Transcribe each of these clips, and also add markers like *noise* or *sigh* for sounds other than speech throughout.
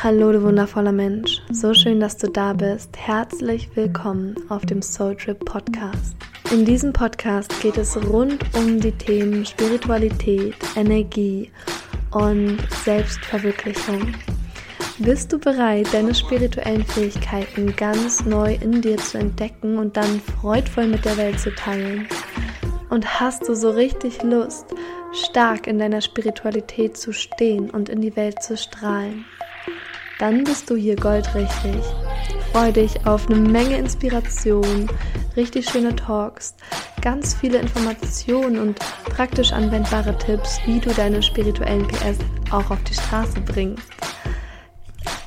Hallo, du wundervoller Mensch. So schön, dass du da bist. Herzlich willkommen auf dem Soul Trip Podcast. In diesem Podcast geht es rund um die Themen Spiritualität, Energie und Selbstverwirklichung. Bist du bereit, deine spirituellen Fähigkeiten ganz neu in dir zu entdecken und dann freudvoll mit der Welt zu teilen? Und hast du so richtig Lust, stark in deiner Spiritualität zu stehen und in die Welt zu strahlen? Dann bist du hier goldrichtig. Freue dich auf eine Menge Inspiration, richtig schöne Talks, ganz viele Informationen und praktisch anwendbare Tipps, wie du deine spirituellen PS auch auf die Straße bringst.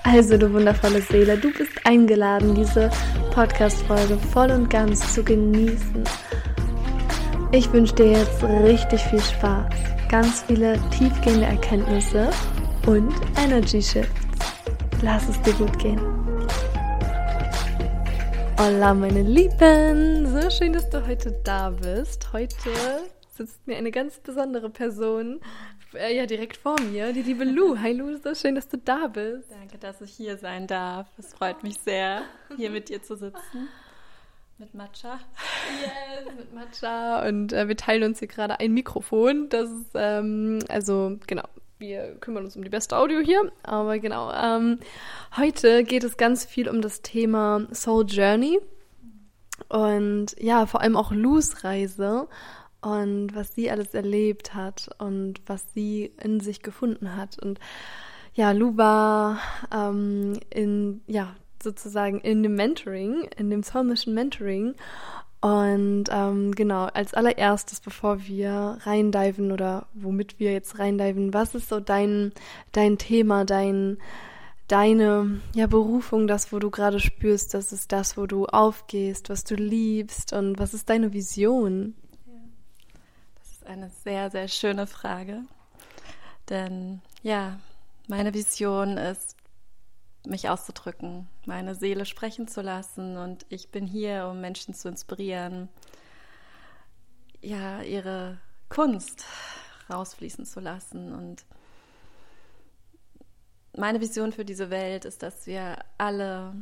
Also, du wundervolle Seele, du bist eingeladen, diese Podcast-Folge voll und ganz zu genießen. Ich wünsche dir jetzt richtig viel Spaß, ganz viele tiefgehende Erkenntnisse und Energy Shifts. Lass es dir gut gehen. Hola, meine Lieben! So schön, dass du heute da bist. Heute sitzt mir eine ganz besondere Person äh, ja direkt vor mir, die liebe Lu. Hi Lu, so schön, dass du da bist. Danke, dass ich hier sein darf. Es freut mich sehr, hier mit dir zu sitzen. Mit Matcha. Yes, mit Matcha. Und äh, wir teilen uns hier gerade ein Mikrofon. Das ist, ähm, also, genau, wir kümmern uns um die beste Audio hier. Aber genau, ähm, heute geht es ganz viel um das Thema Soul Journey. Und ja, vor allem auch Lus Reise und was sie alles erlebt hat und was sie in sich gefunden hat. Und ja, Lu war ähm, in, ja, sozusagen in dem Mentoring, in dem Soul Mission Mentoring und ähm, genau, als allererstes, bevor wir reindiven oder womit wir jetzt reindiven, was ist so dein, dein Thema, dein, deine ja, Berufung, das, wo du gerade spürst, das ist das, wo du aufgehst, was du liebst und was ist deine Vision? Das ist eine sehr, sehr schöne Frage. Denn ja, meine Vision ist mich auszudrücken, meine Seele sprechen zu lassen. Und ich bin hier, um Menschen zu inspirieren, ja, ihre Kunst rausfließen zu lassen. Und meine Vision für diese Welt ist, dass wir alle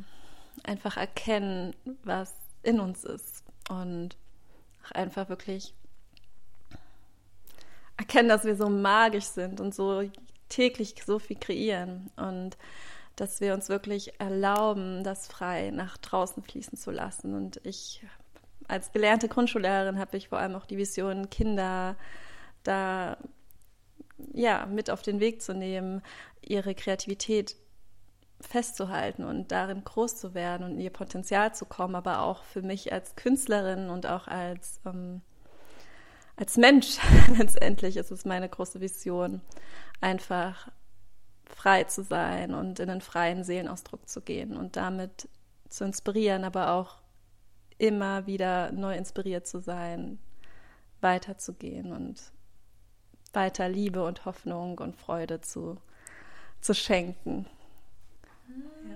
einfach erkennen, was in uns ist und einfach wirklich erkennen, dass wir so magisch sind und so täglich so viel kreieren und dass wir uns wirklich erlauben, das frei nach draußen fließen zu lassen. Und ich als gelernte Grundschullehrerin habe ich vor allem auch die Vision, Kinder da ja mit auf den Weg zu nehmen, ihre Kreativität festzuhalten und darin groß zu werden und in ihr Potenzial zu kommen, aber auch für mich als Künstlerin und auch als ähm, als Mensch *laughs* letztendlich ist es meine große Vision, einfach frei zu sein und in einen freien Seelenausdruck zu gehen und damit zu inspirieren, aber auch immer wieder neu inspiriert zu sein, weiterzugehen und weiter Liebe und Hoffnung und Freude zu, zu schenken. Ja.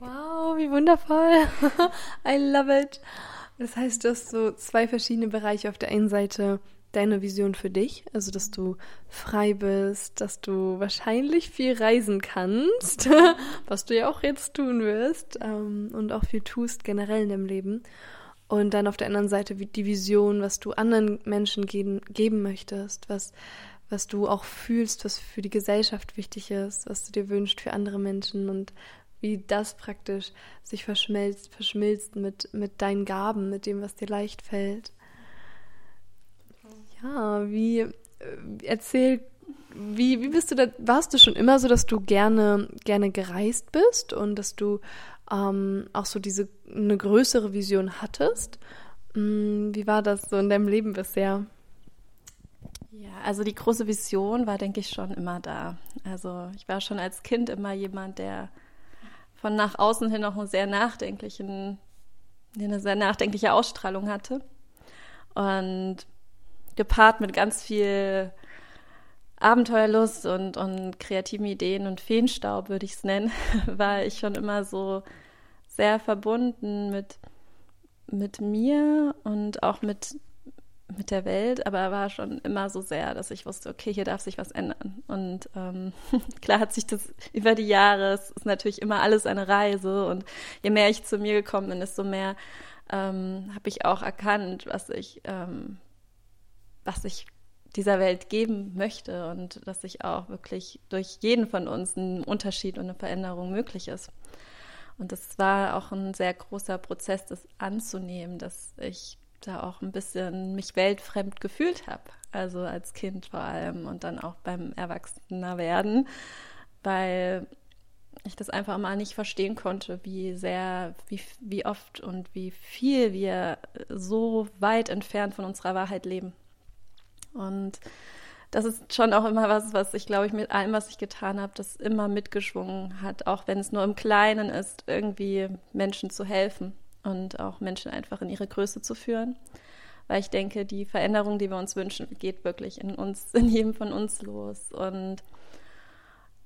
Wow, wie wundervoll. *laughs* I love it. Das heißt, du hast so zwei verschiedene Bereiche. Auf der einen Seite deine Vision für dich, also dass du frei bist, dass du wahrscheinlich viel reisen kannst, *laughs* was du ja auch jetzt tun wirst ähm, und auch viel tust generell in deinem Leben. Und dann auf der anderen Seite die Vision, was du anderen Menschen geben, geben möchtest, was, was du auch fühlst, was für die Gesellschaft wichtig ist, was du dir wünschst für andere Menschen und wie das praktisch sich verschmelzt, verschmilzt mit, mit deinen Gaben, mit dem, was dir leicht fällt. Ja, wie äh, erzähl, wie, wie bist du da, warst du schon immer so, dass du gerne, gerne gereist bist und dass du ähm, auch so diese eine größere Vision hattest? Hm, wie war das so in deinem Leben bisher? Ja, also die große Vision war, denke ich, schon immer da. Also ich war schon als Kind immer jemand, der von nach außen hin auch einen sehr nachdenklichen, eine sehr nachdenkliche Ausstrahlung hatte. Und gepaart mit ganz viel Abenteuerlust und, und kreativen Ideen und Feenstaub, würde ich es nennen, *laughs* war ich schon immer so sehr verbunden mit, mit mir und auch mit, mit der Welt, aber war schon immer so sehr, dass ich wusste, okay, hier darf sich was ändern. Und ähm, *laughs* klar hat sich das über die Jahre, es ist natürlich immer alles eine Reise und je mehr ich zu mir gekommen bin, desto mehr ähm, habe ich auch erkannt, was ich, ähm, was ich dieser Welt geben möchte und dass sich auch wirklich durch jeden von uns ein Unterschied und eine Veränderung möglich ist. Und das war auch ein sehr großer Prozess, das anzunehmen, dass ich da auch ein bisschen mich weltfremd gefühlt habe. Also als Kind vor allem und dann auch beim Erwachsenerwerden, weil ich das einfach mal nicht verstehen konnte, wie sehr, wie, wie oft und wie viel wir so weit entfernt von unserer Wahrheit leben. Und das ist schon auch immer was, was ich glaube ich mit allem, was ich getan habe, das immer mitgeschwungen hat, auch wenn es nur im Kleinen ist, irgendwie Menschen zu helfen und auch Menschen einfach in ihre Größe zu führen. Weil ich denke, die Veränderung, die wir uns wünschen, geht wirklich in uns, *laughs* in jedem von uns los. Und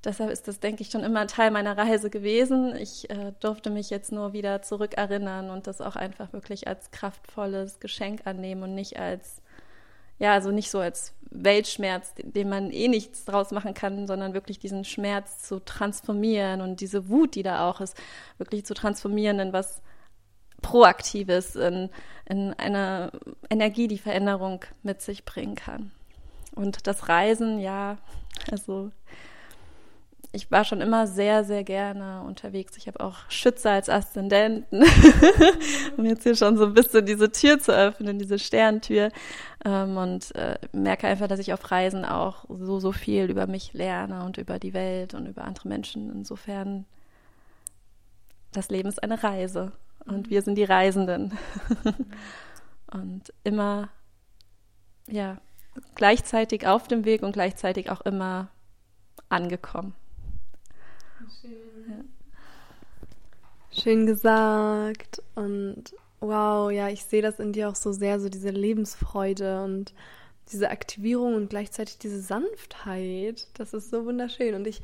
deshalb ist das, denke ich, schon immer Teil meiner Reise gewesen. Ich äh, durfte mich jetzt nur wieder zurückerinnern und das auch einfach wirklich als kraftvolles Geschenk annehmen und nicht als, ja, also nicht so als Weltschmerz, den man eh nichts draus machen kann, sondern wirklich diesen Schmerz zu transformieren und diese Wut, die da auch ist, wirklich zu transformieren in was Proaktives, in, in eine Energie, die Veränderung mit sich bringen kann. Und das Reisen, ja, also ich war schon immer sehr, sehr gerne unterwegs. Ich habe auch Schütze als Aszendenten, *laughs* um jetzt hier schon so ein bisschen diese Tür zu öffnen, diese Sterntür. Ähm, und äh, merke einfach, dass ich auf Reisen auch so, so viel über mich lerne und über die Welt und über andere Menschen. Insofern, das Leben ist eine Reise und wir sind die Reisenden. *laughs* und immer, ja, gleichzeitig auf dem Weg und gleichzeitig auch immer angekommen. Schön. Ja. Schön gesagt und wow, ja, ich sehe das in dir auch so sehr, so diese Lebensfreude und diese Aktivierung und gleichzeitig diese Sanftheit. Das ist so wunderschön und ich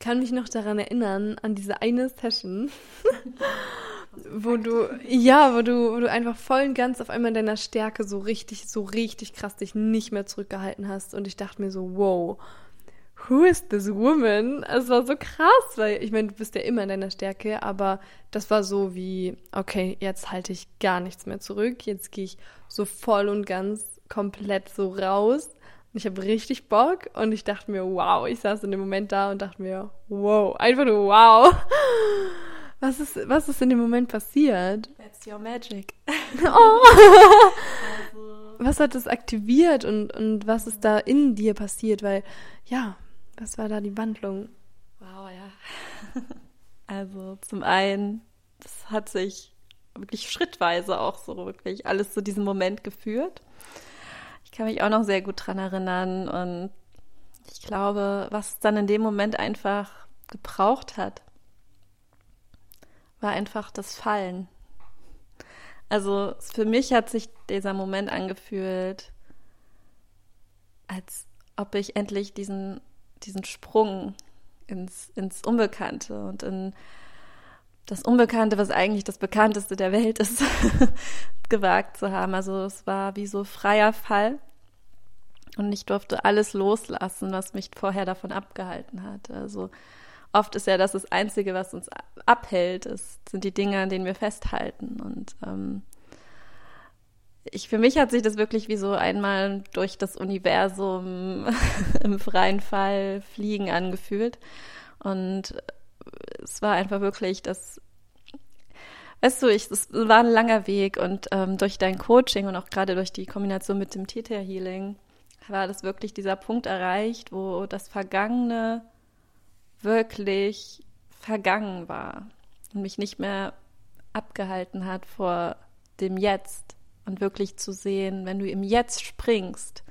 kann mich noch daran erinnern, an diese eine Session, *laughs* wo du, ja, wo du, wo du einfach voll und ganz auf einmal in deiner Stärke so richtig, so richtig krass dich nicht mehr zurückgehalten hast. Und ich dachte mir so, wow, who is this woman? Es war so krass, weil ich meine, du bist ja immer in deiner Stärke, aber das war so wie, okay, jetzt halte ich gar nichts mehr zurück. Jetzt gehe ich so voll und ganz komplett so raus. Und ich habe richtig Bock und ich dachte mir, wow, ich saß in dem Moment da und dachte mir, wow, einfach nur wow. Was ist, was ist in dem Moment passiert? That's your magic. *laughs* Oh. also. Was hat das aktiviert und, und was ist da in dir passiert? Weil, ja, was war da die Wandlung? Wow, ja. *laughs* Also zum einen, das hat sich wirklich schrittweise auch so wirklich alles zu diesem Moment geführt. Ich kann mich auch noch sehr gut dran erinnern und ich glaube, was dann in dem Moment einfach gebraucht hat, war einfach das Fallen. Also für mich hat sich dieser Moment angefühlt, als ob ich endlich diesen, diesen Sprung ins, ins Unbekannte und in das Unbekannte, was eigentlich das Bekannteste der Welt ist, *laughs* gewagt zu haben. Also es war wie so freier Fall. Und ich durfte alles loslassen, was mich vorher davon abgehalten hat. Also oft ist ja das das Einzige, was uns abhält, ist, sind die Dinge, an denen wir festhalten. Und ähm, ich, für mich hat sich das wirklich wie so einmal durch das Universum *laughs* im freien Fall fliegen angefühlt. Und es war einfach wirklich das, weißt du, ich, es war ein langer Weg und ähm, durch dein Coaching und auch gerade durch die Kombination mit dem Theta Healing war das wirklich dieser Punkt erreicht, wo das Vergangene wirklich vergangen war und mich nicht mehr abgehalten hat vor dem Jetzt und wirklich zu sehen, wenn du im Jetzt springst,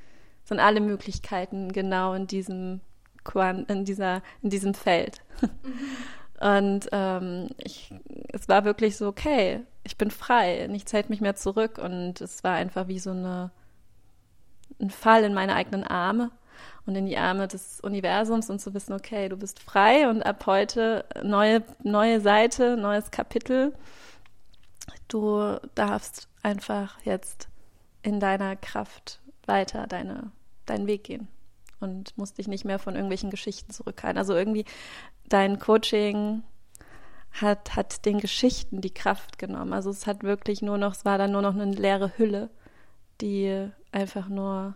sind alle Möglichkeiten genau in diesem in dieser in diesem Feld. Mhm. Und ähm, ich, es war wirklich so, okay, ich bin frei, nichts hält mich mehr zurück und es war einfach wie so eine ein Fall in meine eigenen Arme und in die Arme des Universums und zu wissen, okay, du bist frei und ab heute neue, neue Seite, neues Kapitel. Du darfst einfach jetzt in deiner Kraft weiter deine, deinen Weg gehen und musst dich nicht mehr von irgendwelchen Geschichten zurückhalten. Also irgendwie dein Coaching hat, hat den Geschichten die Kraft genommen. Also es hat wirklich nur noch, es war dann nur noch eine leere Hülle, die einfach nur,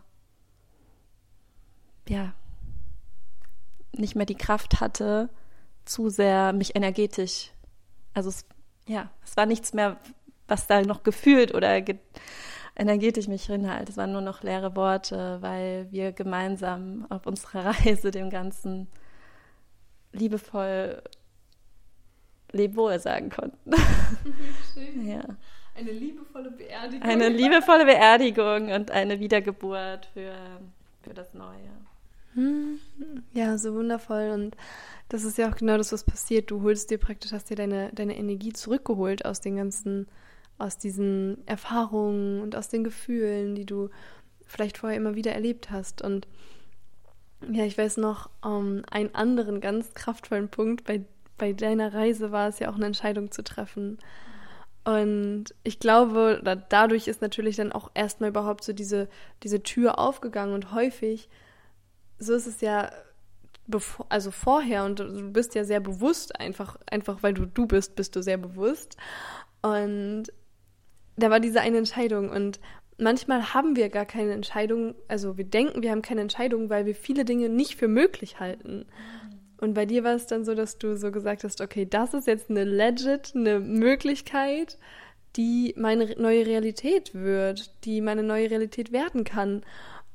ja, nicht mehr die Kraft hatte, zu sehr mich energetisch, also es, ja, es war nichts mehr, was da noch gefühlt oder ge energetisch mich hinhalt. Es waren nur noch leere Worte, weil wir gemeinsam auf unserer *laughs* Reise dem Ganzen liebevoll Lebewohl sagen konnten. Schön. *laughs* Ja. Eine liebevolle Beerdigung. Eine liebevolle Beerdigung und eine Wiedergeburt für, für das Neue. Hm. Ja, so wundervoll. Und das ist ja auch genau das, was passiert. Du holst dir praktisch, hast dir deine, deine Energie zurückgeholt aus den ganzen, aus diesen Erfahrungen und aus den Gefühlen, die du vielleicht vorher immer wieder erlebt hast. Und ja, ich weiß noch, um, ähm, einen anderen ganz kraftvollen Punkt bei, bei deiner Reise war es ja auch eine Entscheidung zu treffen. Und ich glaube, dadurch ist natürlich dann auch erstmal überhaupt so diese, diese Tür aufgegangen und häufig, so ist es ja bevor, also vorher und du bist ja sehr bewusst einfach, einfach weil du du bist, bist du sehr bewusst. Und da war diese eine Entscheidung und manchmal haben wir gar keine Entscheidung, also wir denken, wir haben keine Entscheidung, weil wir viele Dinge nicht für möglich halten. Und bei dir war es dann so, dass du so gesagt hast, okay, das ist jetzt eine legit, eine Möglichkeit, die meine neue Realität wird, die meine neue Realität werden kann.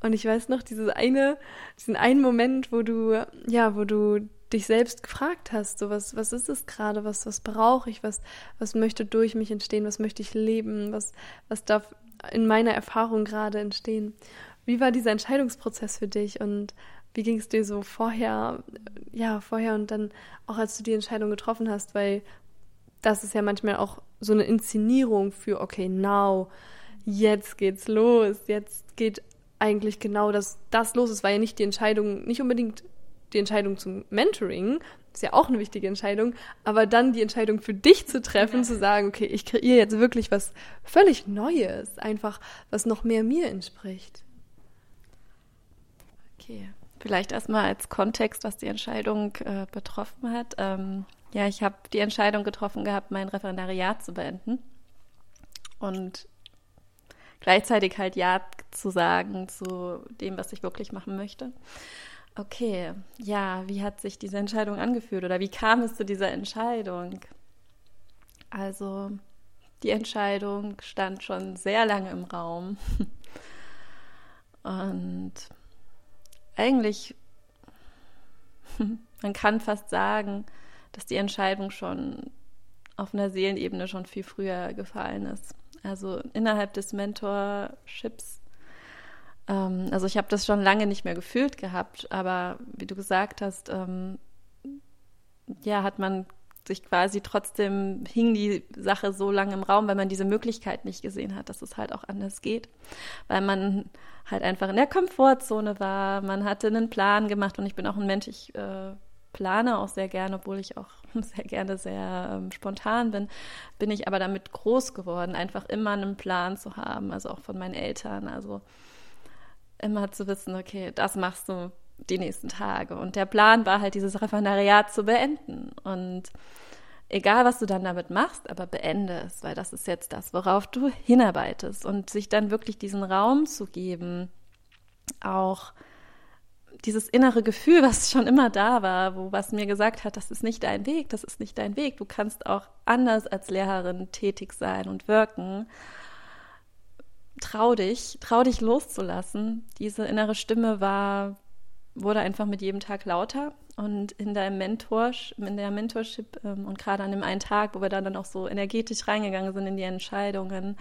Und ich weiß noch, dieses eine, diesen einen Moment, wo du, ja, wo du dich selbst gefragt hast, so was, was ist es gerade, was, was brauche ich, was, was möchte durch mich entstehen, was möchte ich leben, was, was darf in meiner Erfahrung gerade entstehen. Wie war dieser Entscheidungsprozess für dich und wie ging es dir so vorher, ja, vorher und dann auch als du die Entscheidung getroffen hast, weil das ist ja manchmal auch so eine Inszenierung für, okay, now, jetzt geht's los, jetzt geht eigentlich genau das, das los ist, war ja nicht die Entscheidung, nicht unbedingt die Entscheidung zum Mentoring, ist ja auch eine wichtige Entscheidung, aber dann die Entscheidung für dich zu treffen, zu sagen, okay, ich kreiere jetzt wirklich was völlig Neues, einfach was noch mehr mir entspricht. Okay, vielleicht erstmal als Kontext, was die Entscheidung äh, betroffen hat. Ähm, ja, ich habe die Entscheidung getroffen gehabt, mein Referendariat zu beenden. Und gleichzeitig halt Ja zu sagen zu dem, was ich wirklich machen möchte. Okay, ja, wie hat sich diese Entscheidung angefühlt oder wie kam es zu dieser Entscheidung? Also, die Entscheidung stand schon sehr lange im Raum. *laughs* Und eigentlich, *laughs* man kann fast sagen, dass die Entscheidung schon auf einer Seelenebene schon viel früher gefallen ist. Also innerhalb des Mentorships. Ähm, also ich habe das schon lange nicht mehr gefühlt gehabt, aber wie du gesagt hast, ähm, ja, hat man sich quasi trotzdem hing die Sache so lange im Raum, weil man diese Möglichkeit nicht gesehen hat, dass es halt auch anders geht, weil man halt einfach in der Komfortzone war, man hatte einen Plan gemacht und ich bin auch ein Mensch, ich äh, plane auch sehr gerne, obwohl ich auch *laughs* sehr gerne sehr ähm, spontan bin, bin ich aber damit groß geworden, einfach immer einen Plan zu haben, also auch von meinen Eltern, also immer zu wissen, okay, das machst du die nächsten Tage. Und der Plan war halt, dieses Referendariat zu beenden. Und egal, was du dann damit machst, aber beende es, weil das ist jetzt das, worauf du hinarbeitest. Und sich dann wirklich diesen Raum zu geben, auch dieses innere Gefühl, *laughs* was schon immer da war, wo was mir gesagt hat, das ist nicht dein Weg, das ist nicht dein Weg. Du kannst auch anders als Lehrerin tätig sein und wirken. Trau dich, trau dich loszulassen. Diese innere Stimme war, wurde einfach mit jedem Tag lauter. Und in deinem Mentor, in der Mentorship ähm, und gerade an dem einen Tag, wo wir dann, dann auch so energetisch reingegangen sind in die Entscheidungen,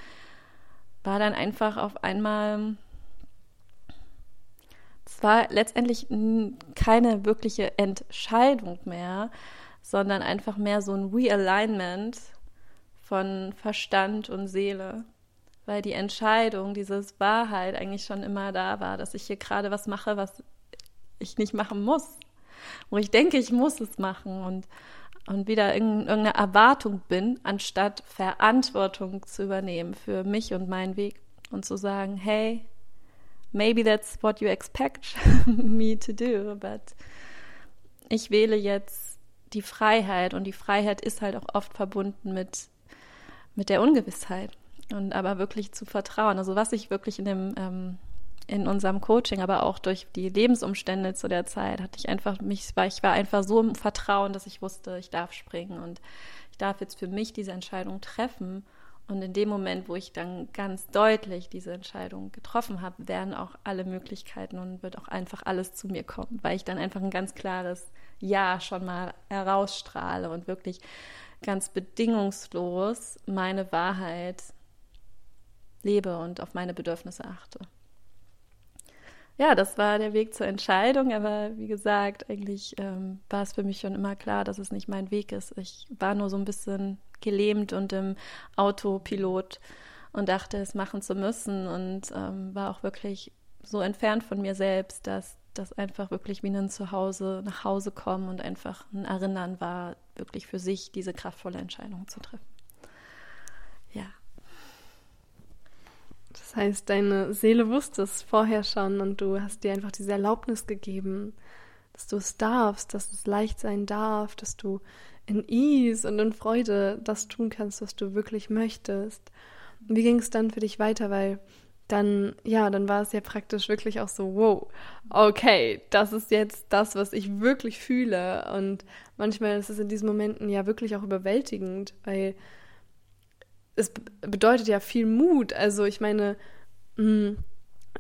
war dann einfach auf einmal es war letztendlich keine wirkliche Entscheidung mehr, sondern einfach mehr so ein Realignment von Verstand und Seele. Weil die Entscheidung, dieses Wahrheit eigentlich schon immer da war, dass ich hier gerade was mache, was ich nicht machen muss. Wo ich denke, ich muss es machen und, und wieder in irgendeiner Erwartung bin, anstatt Verantwortung zu übernehmen für mich und meinen Weg. und zu sagen, hey, maybe that's what you expect *laughs* me to do, but ich wähle jetzt die Freiheit und die Freiheit ist halt auch oft verbunden mit, mit der Ungewissheit und aber wirklich zu vertrauen. Also was ich wirklich in dem ähm, in unserem Coaching, aber auch durch die Lebensumstände zu der Zeit hatte ich einfach mich, war ich war einfach so im Vertrauen, dass ich wusste, ich darf springen und ich darf jetzt für mich diese Entscheidung treffen. Und in dem Moment, wo ich dann ganz deutlich diese Entscheidung getroffen habe, werden auch alle Möglichkeiten und wird auch einfach alles zu mir kommen, weil ich dann einfach ein ganz klares Ja schon mal herausstrahle und wirklich ganz bedingungslos meine Wahrheit lebe und auf meine Bedürfnisse achte ja, das war der Weg zur Entscheidung, aber wie gesagt, eigentlich ähm, war es für mich schon immer klar, dass es nicht mein Weg ist. Ich war nur so ein bisschen gelähmt und im Autopilot und dachte, es machen zu müssen und ähm, war auch wirklich so entfernt von mir selbst, dass das einfach wirklich wie ein Zuhause nach Hause kommen und einfach ein Erinnern war, wirklich für sich diese kraftvolle Entscheidung zu treffen. Ja. Das heißt, deine Seele wusste es vorher schon und du hast dir einfach diese Erlaubnis gegeben, dass du es darfst, dass es leicht sein darf, dass du in Ease und in Freude das tun kannst, was du wirklich möchtest. Und wie ging es dann für dich weiter? Weil dann, ja, dann war es ja praktisch wirklich auch so, wow, okay, das ist jetzt das, was ich wirklich fühle. Und manchmal ist es in diesen Momenten ja wirklich auch überwältigend, weil es bedeutet ja viel Mut. Also ich meine, mm,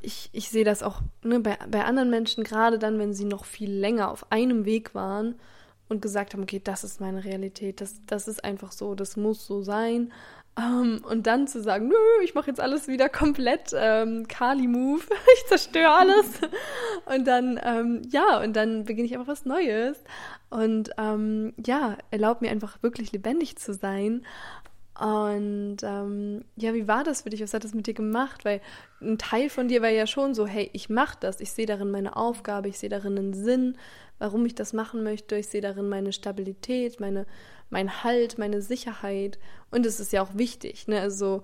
ich, ich sehe das auch ne, bei, bei anderen Menschen, gerade dann, wenn sie noch viel länger auf einem Weg waren und gesagt haben, okay, das ist meine Realität, das, das ist einfach so, das muss so sein. Um, ähm, und dann zu sagen, nö, ich mache jetzt alles wieder komplett ähm, Kali-Move, *laughs* ich zerstöre alles. und dann, ähm, ja, und dann beginne ich einfach was Neues. Und ähm, ja, erlaube mir einfach wirklich lebendig zu sein. Und ähm, ja, wie war das für dich? Was hat das mit dir gemacht? Weil ein Teil von dir war ja schon so, hey, ich mache das, ich sehe darin meine Aufgabe, ich sehe darin einen Sinn, warum ich das machen möchte, ich sehe darin meine Stabilität, meine, mein Halt, meine Sicherheit. Und es ist ja auch wichtig, ne? Also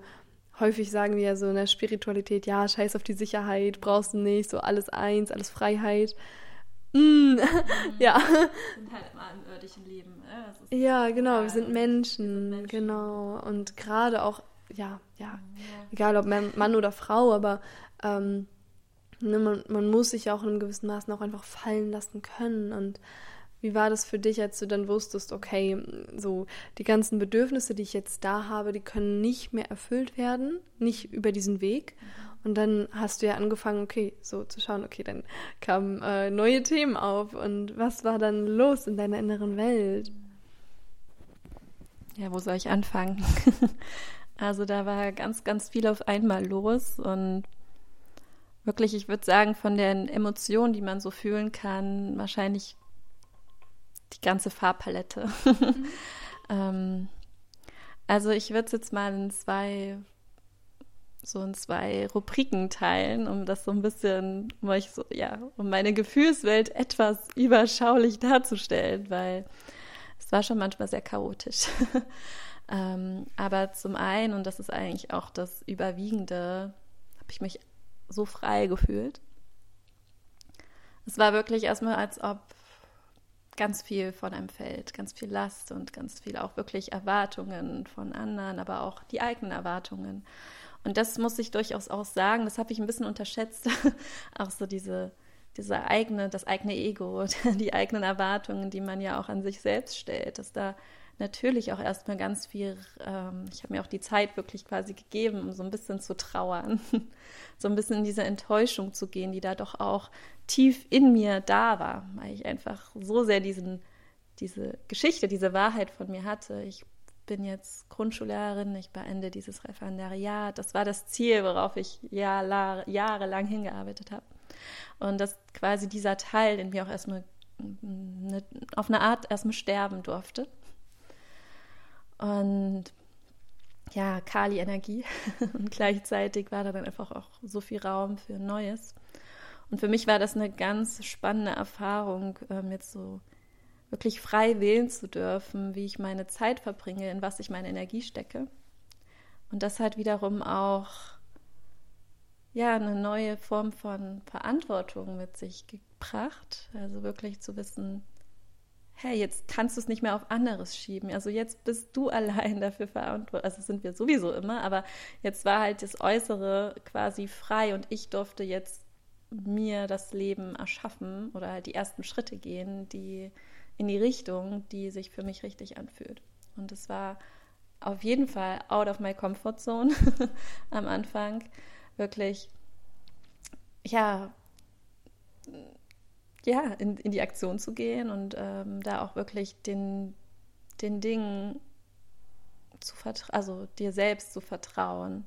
häufig sagen wir ja so in der Spiritualität, ja, scheiß auf die Sicherheit, brauchst du nicht, so alles eins, alles Freiheit. Mm, *laughs* ja. Wir sind halt immer im irdischen Leben. Äh? Ja, genau, wir sind Menschen, Menschen. genau. Und gerade auch, ja, ja, ja, egal ob Mann oder Frau, aber ähm, ne, man, man muss sich ja auch in einem gewissen Maßen auch einfach fallen lassen können. Und wie war das für dich, als du dann wusstest, okay, so die ganzen Bedürfnisse, die ich jetzt da habe, die können nicht mehr erfüllt werden, nicht über diesen Weg. Und dann hast du ja angefangen, okay, so zu schauen, okay, dann kamen äh, neue Themen auf. Und was war dann los in deiner inneren Welt? Ja, wo soll ich anfangen? *laughs* also da war ganz, ganz viel auf einmal los und wirklich, ich würde sagen, von den Emotionen, die man so fühlen kann, wahrscheinlich die ganze Farbpalette. Mhm. *laughs* ähm, also ich würde es jetzt mal in zwei so in zwei Rubriken teilen, um das so ein bisschen, um euch so, ja, um meine Gefühlswelt etwas überschaulich darzustellen, weil es war schon manchmal sehr chaotisch. *laughs* ähm, aber zum einen, und das ist eigentlich auch das Überwiegende, habe ich mich so frei gefühlt. Es war wirklich erstmal, als ob ganz viel von einem fällt, ganz viel Last und ganz viel auch wirklich Erwartungen von anderen, aber auch die eigenen Erwartungen. Und das muss ich durchaus auch sagen, das habe ich ein bisschen unterschätzt, *laughs* auch so diese, diese eigene, das eigene Ego, *laughs* die eigenen Erwartungen, die man ja auch an sich selbst stellt, dass da natürlich auch erstmal ganz viel, ähm, ich habe mir auch die Zeit wirklich quasi gegeben, um so ein bisschen zu trauern, *laughs* so ein bisschen in diese Enttäuschung zu gehen, die da doch auch tief in mir da war, weil ich einfach so sehr diesen, diese Geschichte, diese Wahrheit von mir hatte. Ich bin jetzt Grundschullehrerin, ich beende dieses Referendariat. Das war das Ziel, worauf ich Jahr, jahrelang hingearbeitet habe. Und dass quasi dieser Teil in mir auch erstmal eine, auf eine Art erstmal sterben durfte. Und ja, Kali-Energie. *laughs* Und gleichzeitig war da dann einfach auch so viel Raum für Neues. Und für mich war das eine ganz spannende Erfahrung, ähm, jetzt so wirklich frei wählen zu dürfen, wie ich meine Zeit verbringe, in was ich meine Energie stecke. Und das halt wiederum auch ja eine neue Form von Verantwortung mit sich gebracht. Also wirklich zu wissen, hey, jetzt kannst du es nicht mehr auf anderes schieben. Also jetzt bist du *laughs* allein dafür verantwortlich. Also sind wir sowieso immer, aber jetzt war halt das Äußere quasi frei und ich durfte jetzt mir das Leben erschaffen oder halt die ersten Schritte gehen, die in die Richtung, die sich für mich richtig anfühlt. Und es war auf jeden Fall out of my comfort zone *laughs* am Anfang. Wirklich, ja, ja, in, in die Aktion zu gehen und ähm, da auch wirklich den, den Dingen zu vertrauen, also dir selbst zu vertrauen.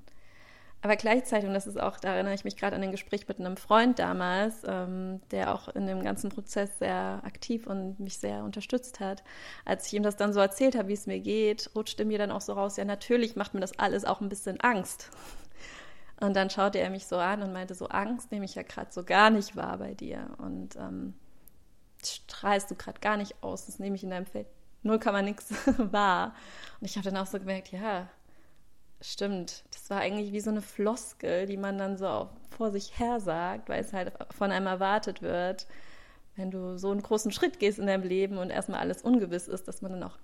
Aber gleichzeitig, und das ist auch, da erinnere ich mich gerade an ein Gespräch mit einem Freund damals, ähm, der auch in dem ganzen Prozess sehr aktiv und mich sehr unterstützt hat. Als ich ihm das dann so erzählt habe, wie es mir geht, rutschte mir dann auch so raus, ja, natürlich macht mir das alles auch ein bisschen Angst. Und dann schaute er mich so an und meinte, so Angst nehme ich ja gerade so gar nicht wahr bei dir. Und ähm, strahlst du gerade gar nicht aus, das nehme ich in deinem Feld null man nichts *laughs* wahr. Und ich habe dann auch so gemerkt, ja, stimmt. Das war eigentlich wie so eine Floskel, die man dann so vor sich her sagt, weil es halt von einem erwartet wird, wenn du so einen großen Schritt gehst in deinem Leben und erstmal alles ungewiss ist, dass man dann auch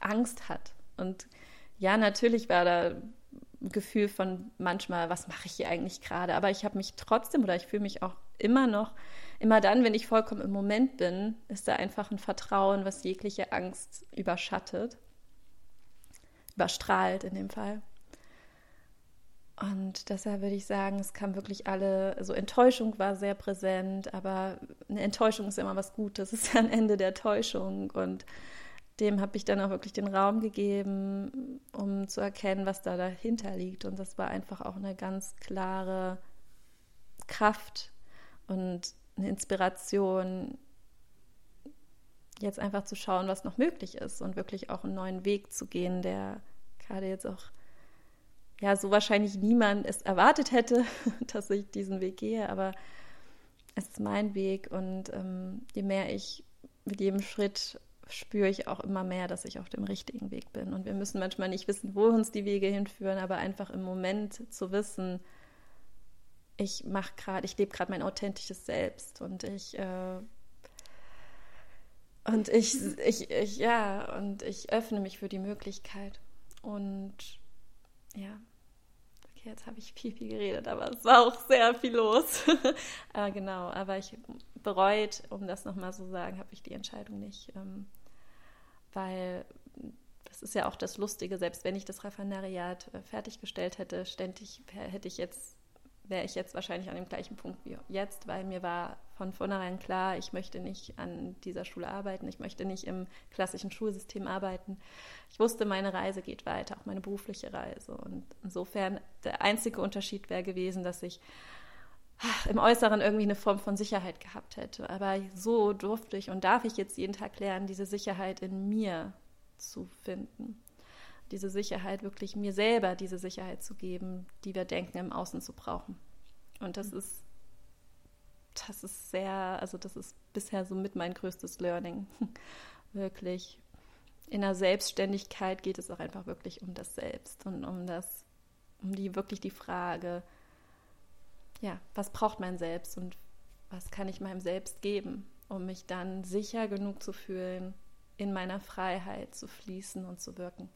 Angst hat. Und ja, natürlich war da Gefühl von manchmal, was mache ich hier eigentlich gerade? Aber ich habe mich trotzdem oder ich fühle mich auch immer noch, immer dann, wenn ich vollkommen im Moment bin, ist da einfach ein Vertrauen, was jegliche Angst überschattet, überstrahlt in dem Fall. Und deshalb würde ich sagen, es kam wirklich alle, also Enttäuschung war sehr präsent, aber eine Enttäuschung ist immer was Gutes, *laughs* es ist ja ein Ende der Täuschung und dem habe ich dann auch wirklich den Raum gegeben, um zu erkennen, was da dahinter liegt. Und das war einfach auch eine ganz klare Kraft und eine Inspiration, jetzt einfach zu schauen, was noch möglich ist und wirklich auch einen neuen Weg zu gehen, der gerade jetzt auch, ja, so wahrscheinlich niemand es erwartet hätte, *laughs* dass ich diesen Weg gehe, aber es ist mein Weg und ähm, je mehr ich mit jedem Schritt spüre ich auch immer mehr, dass ich auf dem richtigen Weg bin. Und wir müssen manchmal nicht wissen, wo uns die Wege hinführen, aber einfach im Moment zu wissen, ich mache gerade, ich lebe gerade mein authentisches Selbst und ich äh, und ich, ich, ich, ja, und ich öffne mich für die Möglichkeit. Und ja, okay, jetzt habe ich viel, viel geredet, aber es war auch sehr viel los. *laughs* äh, genau, aber ich bereut, um das nochmal so sagen, habe ich die Entscheidung nicht ähm, weil das ist ja auch das Lustige, selbst wenn ich das Referendariat äh, fertiggestellt hätte, ständig hätte ich jetzt, wäre ich jetzt wahrscheinlich an dem gleichen Punkt wie jetzt, weil mir war von vornherein klar, ich möchte nicht an dieser Schule arbeiten, ich möchte nicht im klassischen Schulsystem arbeiten. Ich wusste, meine Reise geht weiter, auch meine berufliche Reise. Und insofern der einzige Unterschied wäre gewesen, dass ich im Äußeren irgendwie eine Form von Sicherheit gehabt hätte. Aber so durfte ich und darf ich jetzt jeden Tag lernen, diese Sicherheit in mir zu finden. Diese Sicherheit wirklich mir selber diese Sicherheit zu geben, die wir denken, im Außen zu brauchen. Und das ist, das ist sehr, also das ist bisher so mit mein größtes Learning. *laughs* wirklich. In der Selbstständigkeit geht es auch einfach wirklich um das Selbst und um das, um die wirklich die Frage, ja, was braucht mein Selbst und was kann ich meinem Selbst geben, um mich dann sicher genug zu fühlen, in meiner Freiheit zu fließen und zu wirken.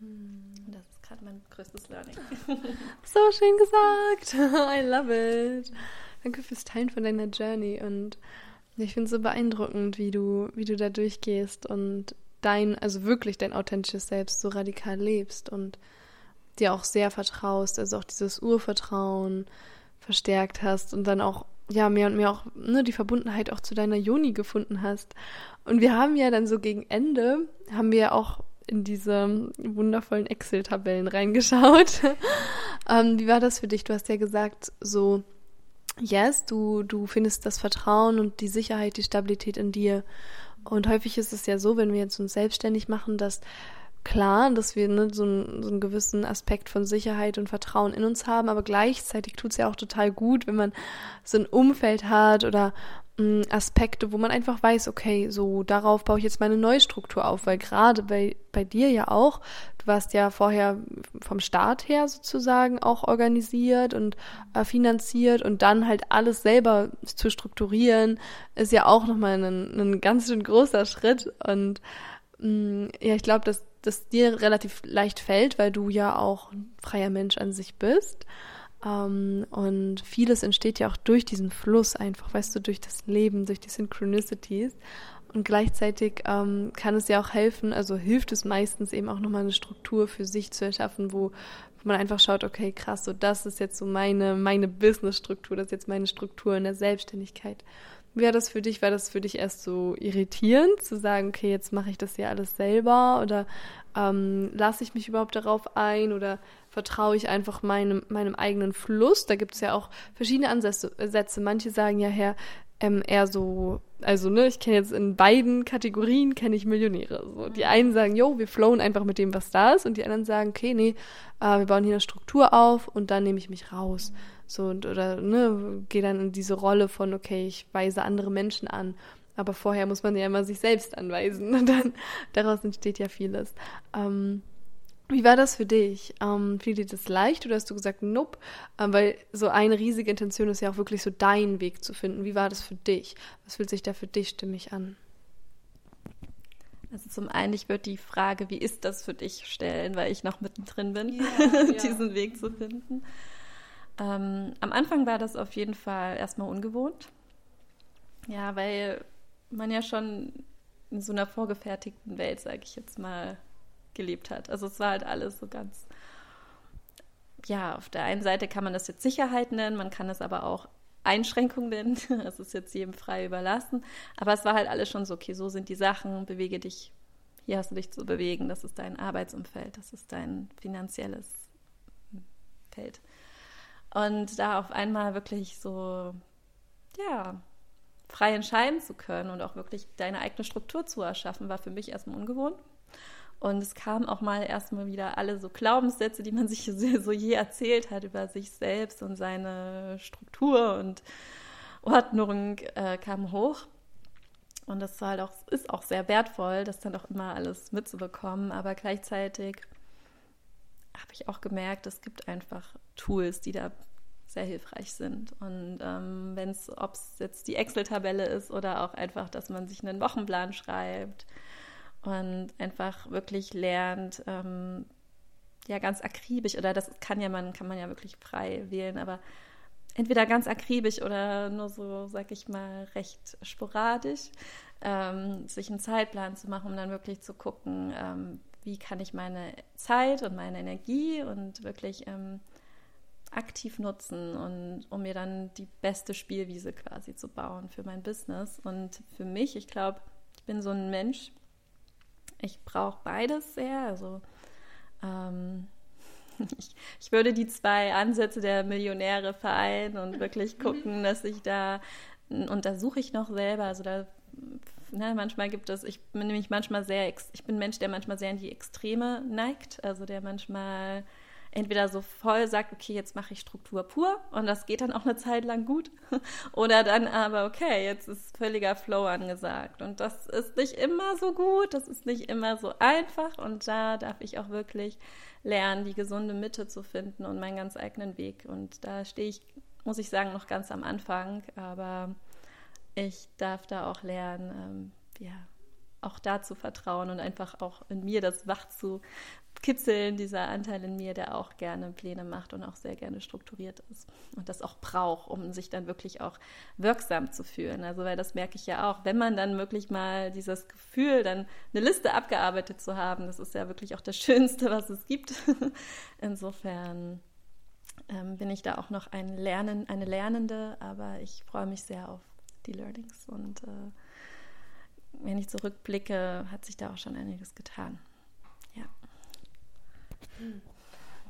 Mm. Und das ist gerade mein größtes Learning. *laughs* so schön gesagt. *laughs* I love it. Danke fürs Teilen von deiner Journey und ich finde es so beeindruckend, wie du, wie du da durchgehst und dein, also wirklich dein authentisches Selbst so radikal lebst und dir auch sehr vertraust, also auch dieses Urvertrauen, verstärkt hast und dann auch ja mehr und mehr auch ne, die Verbundenheit auch zu deiner Joni gefunden hast. Und wir haben ja dann so gegen Ende haben wir auch in diese wundervollen Excel-Tabellen reingeschaut. *laughs* ähm, wie war das für dich? Du hast ja gesagt, so yes, du du findest das Vertrauen und die Sicherheit, die Stabilität in dir. Und häufig ist es ja so, wenn wir jetzt uns selbstständig machen, dass klar, dass wir ne, so, einen, so einen gewissen Aspekt von Sicherheit und Vertrauen in uns haben, aber gleichzeitig tut es ja auch total gut, wenn man so ein Umfeld hat oder mm, Aspekte, wo man einfach weiß, okay, so darauf baue ich jetzt meine neue Struktur auf, weil gerade bei, bei dir ja auch, du warst ja vorher vom Staat her sozusagen auch organisiert und äh, finanziert und dann halt alles selber zu strukturieren, ist ja auch nochmal ein, ein ganz schön großer Schritt und mh, mm, ja, ich glaube, dass das dir relativ leicht fällt, weil du ja auch ein freier Mensch an sich bist. Ähm, und vieles entsteht ja auch durch diesen Fluss einfach, weißt du, durch das Leben, durch die Synchronicities. Und gleichzeitig ähm, kann es ja auch helfen, also hilft es meistens eben auch nochmal eine Struktur für sich zu erschaffen, wo, wo man einfach schaut, okay, krass, so das ist jetzt so meine, meine Business-Struktur, das ist jetzt meine Struktur in der Selbstständigkeit. Wie war das für dich? War das für dich erst so irritierend, zu sagen, okay, jetzt mache ich das ja alles selber oder ähm, lasse ich mich überhaupt darauf ein oder vertraue ich einfach meinem, meinem eigenen Fluss? Da gibt es ja auch verschiedene Ansätze. Manche sagen ja, Herr, ähm, eher so, also ne, ich kenne jetzt in beiden Kategorien kenne ich Millionäre. So, die einen sagen, jo, wir flowen einfach mit dem, was da ist, und die anderen sagen, okay, nee, äh, wir bauen hier eine Struktur auf und dann nehme ich mich raus. So und oder ne, gehe dann in diese Rolle von, okay, ich weise andere Menschen an. Aber vorher muss man ja immer sich selbst anweisen. *laughs* Und dann daraus entsteht ja vieles. Ähm, wie war das für dich? Ähm, fiel dir das leicht oder hast du gesagt, nope? Ähm, weil so eine riesige Intention ist ja auch wirklich so deinen Weg zu finden. Wie war das für dich? Was fühlt sich da für dich stimmig an? Also zum einen, ich würde die Frage, wie ist das für dich stellen, weil ich noch mittendrin bin, yeah, *laughs* diesen yeah. Weg zu finden. Ähm, am Anfang war das auf jeden Fall erstmal ungewohnt. Ja, weil man ja schon in so einer vorgefertigten Welt, sage ich jetzt mal, gelebt hat. Also es war halt alles so ganz, ja, auf der einen Seite kann man das jetzt Sicherheit nennen, man kann es aber auch Einschränkung nennen. *laughs* Es ist jetzt jedem frei überlassen. Aber es war halt alles schon so, okay, so sind die Sachen, bewege dich, hier hast du dich zu bewegen, das ist dein Arbeitsumfeld, das ist dein finanzielles Feld. Und da auf einmal wirklich so, ja, frei entscheiden zu können und auch wirklich deine eigene Struktur zu erschaffen, war für mich erstmal ungewohnt. Und es kamen auch mal erstmal wieder alle so Glaubenssätze, die man sich *laughs* so je erzählt hat über sich selbst und seine Struktur und Ordnung äh, kamen hoch. Und das halt auch, ist auch sehr wertvoll, das dann auch immer alles mitzubekommen. Aber gleichzeitig habe ich auch gemerkt, es gibt einfach Tools, die da sehr hilfreich sind. Und ähm, wenn es, ob es jetzt die Excel-Tabelle ist oder auch einfach, dass man sich einen Wochenplan schreibt und einfach wirklich lernt, ähm, ja ganz akribisch oder das kann ja man kann man ja wirklich frei wählen, aber entweder ganz akribisch oder nur so, sag ich mal, recht sporadisch, ähm, sich einen Zeitplan zu machen, um dann wirklich zu gucken, ähm, wie kann ich meine Zeit und meine Energie und wirklich ähm, aktiv nutzen und um mir dann die beste Spielwiese quasi zu bauen für mein Business. Und für mich, ich glaube, ich bin so ein Mensch, ich brauche beides sehr. Also ähm, *laughs* ich, ich, würde die zwei Ansätze der Millionäre vereinen und wirklich gucken, dass ich da, und da suche ich noch selber, also da Ne, manchmal gibt es, ich bin nämlich manchmal sehr, ich bin Mensch, der manchmal sehr in die Extreme neigt, also der manchmal entweder so voll sagt, okay, jetzt mache ich Struktur pur und das geht dann auch eine Zeit lang gut. *laughs* Oder dann aber, okay, jetzt ist völliger Flow angesagt. Und das ist nicht immer so gut, das ist nicht immer so einfach. Und da darf ich auch wirklich lernen, die gesunde Mitte zu finden und meinen ganz eigenen Weg. Und da stehe ich, muss ich sagen, noch ganz am Anfang. Aber ich darf da auch lernen, ähm, ja, auch da zu vertrauen und einfach auch in mir das wach zu kitzeln, dieser Anteil in mir, der auch gerne Pläne macht und auch sehr gerne strukturiert ist und das auch braucht, um sich dann wirklich auch wirksam zu fühlen. Also, weil das merke ich ja auch, wenn man dann wirklich mal dieses Gefühl, dann eine Liste abgearbeitet zu haben, das ist ja wirklich auch das *laughs* Schönste, was es gibt. *laughs* Insofern ähm, bin ich da auch noch ein Lernen, eine Lernende, aber ich freue mich sehr auf die Learnings und äh, wenn ich zurückblicke, hat sich da auch schon einiges getan. Ja.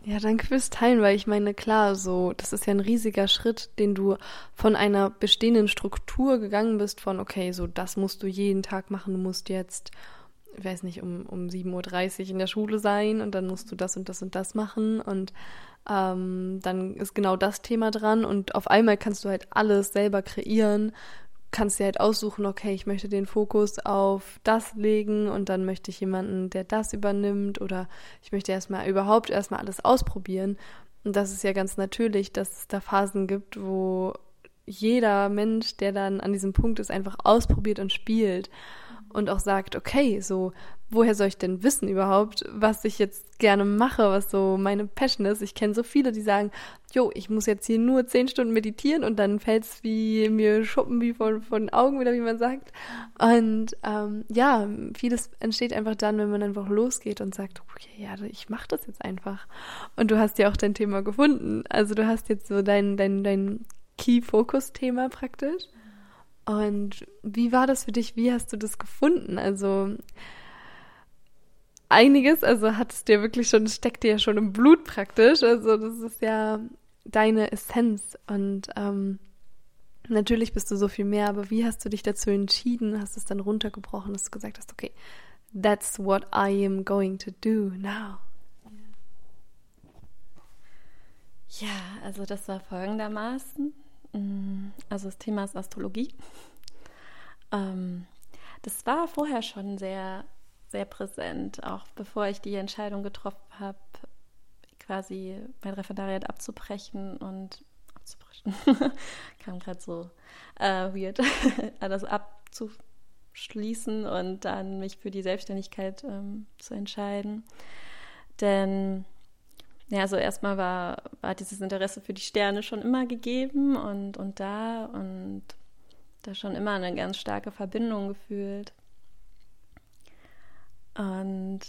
Ja, danke fürs Teilen, weil ich meine, klar, so, das ist ja ein riesiger Schritt, den du von einer bestehenden Struktur gegangen bist, von, okay, so, das musst du jeden Tag machen, du musst jetzt, ich weiß nicht, um, um 7.30 Uhr in der Schule sein und dann musst du das und das und das machen und ähm, dann ist genau das Thema dran und auf einmal kannst du halt alles selber kreieren, kannst dir halt aussuchen, okay, ich möchte den Fokus auf das legen und dann möchte ich jemanden, der das übernimmt oder ich möchte erstmal überhaupt erstmal alles ausprobieren. Und das ist ja ganz natürlich, dass es da Phasen gibt, wo jeder Mensch, der dann an diesem Punkt ist, einfach ausprobiert und spielt und auch sagt, okay, so, woher soll ich denn wissen überhaupt, was ich jetzt gerne mache, was so meine Passion ist? Ich kenne so viele, die sagen, jo, ich muss jetzt hier nur zehn Stunden meditieren und dann fällt's wie mir Schuppen wie von, von Augen wieder, wie man sagt. Und ähm, ja, vieles entsteht einfach dann, wenn man einfach losgeht und sagt, okay, ja, ich mache das jetzt einfach. Und du hast ja auch dein Thema gefunden. Also du hast jetzt so dein, dein, dein Key-Focus-Thema praktisch. Und wie war das für dich? Wie hast du das gefunden? Also einiges, also hat es dir wirklich schon, steckt dir ja schon im Blut praktisch. Also das ist ja deine Essenz. Und ähm, natürlich bist du so viel mehr, aber wie hast du dich dazu entschieden? Hast es dann runtergebrochen, dass du gesagt hast, okay, that's what I am going to do now. Ja, also das war folgendermaßen. Mm, also das Thema ist Astrologie. Ähm, das war vorher schon sehr, sehr präsent, auch bevor ich die Entscheidung getroffen habe, quasi mein Referendariat abzubrechen und abzubrechen. *laughs* Kam gerade so äh, weird, *laughs* alles abzuschließen und dann mich für die Selbstständigkeit ähm, zu entscheiden. Denn ja, also erstmal war, war dieses Interesse für die Sterne schon immer gegeben und, und da und da schon immer eine ganz starke Verbindung gefühlt. Und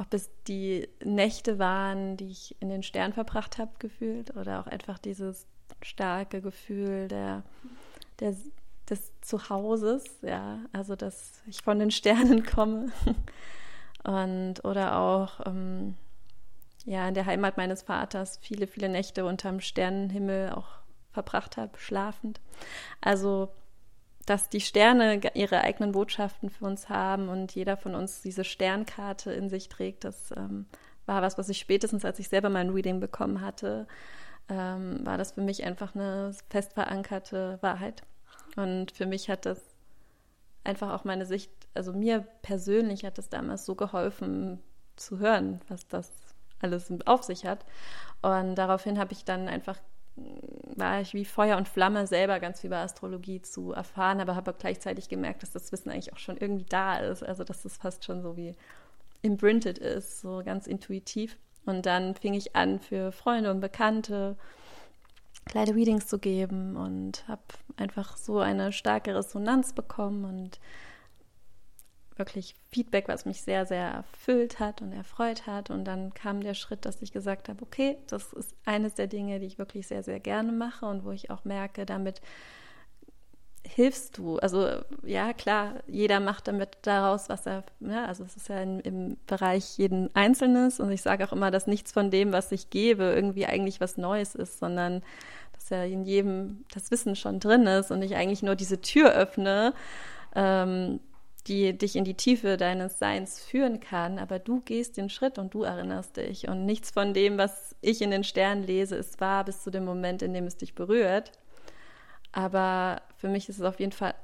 ob es die Nächte waren, die ich in den Sternen verbracht habe, gefühlt, oder auch einfach dieses starke Gefühl der, der, des Zuhauses, ja, also dass ich von den Sternen komme. *laughs* Und oder auch ähm, ja, in der Heimat meines Vaters viele, viele Nächte unterm Sternenhimmel auch verbracht habe, schlafend. Also, dass die Sterne ihre eigenen Botschaften für uns haben und jeder von uns diese Sternkarte in sich trägt, das ähm, war was, was ich spätestens, als ich selber mein Reading bekommen hatte, ähm, war das für mich einfach eine fest verankerte Wahrheit. Und für mich hat das einfach auch meine Sicht, also mir persönlich hat das damals so geholfen zu hören, was das alles auf sich hat. Und daraufhin habe ich dann einfach war ich wie Feuer und Flamme selber ganz viel über Astrologie zu erfahren, aber habe gleichzeitig gemerkt, dass das Wissen eigentlich auch schon irgendwie da ist. Also dass das fast schon so wie imprinted ist, so ganz intuitiv. Und dann fing ich an, für Freunde und Bekannte kleine Readings zu geben und habe einfach so eine starke Resonanz bekommen und wirklich Feedback, was mich sehr, sehr erfüllt hat und erfreut hat. Und dann kam der Schritt, dass ich gesagt habe, okay, das ist eines der Dinge, die ich wirklich sehr, sehr gerne mache und wo ich auch merke, damit hilfst du. Also ja, klar, jeder macht damit daraus, was er, ja, also es ist ja in, im Bereich jeden Einzelnes und ich sage auch immer, dass nichts von dem, was ich gebe, irgendwie eigentlich was Neues ist, sondern dass ja in jedem das Wissen schon drin ist und ich eigentlich nur diese Tür öffne, ähm, die dich in die Tiefe deines Seins führen kann, aber du gehst den Schritt und du erinnerst dich. Und nichts von dem, was ich in den Sternen lese, ist wahr bis zu dem Moment, in dem es dich berührt. Aber für mich ist es auf jeden Fall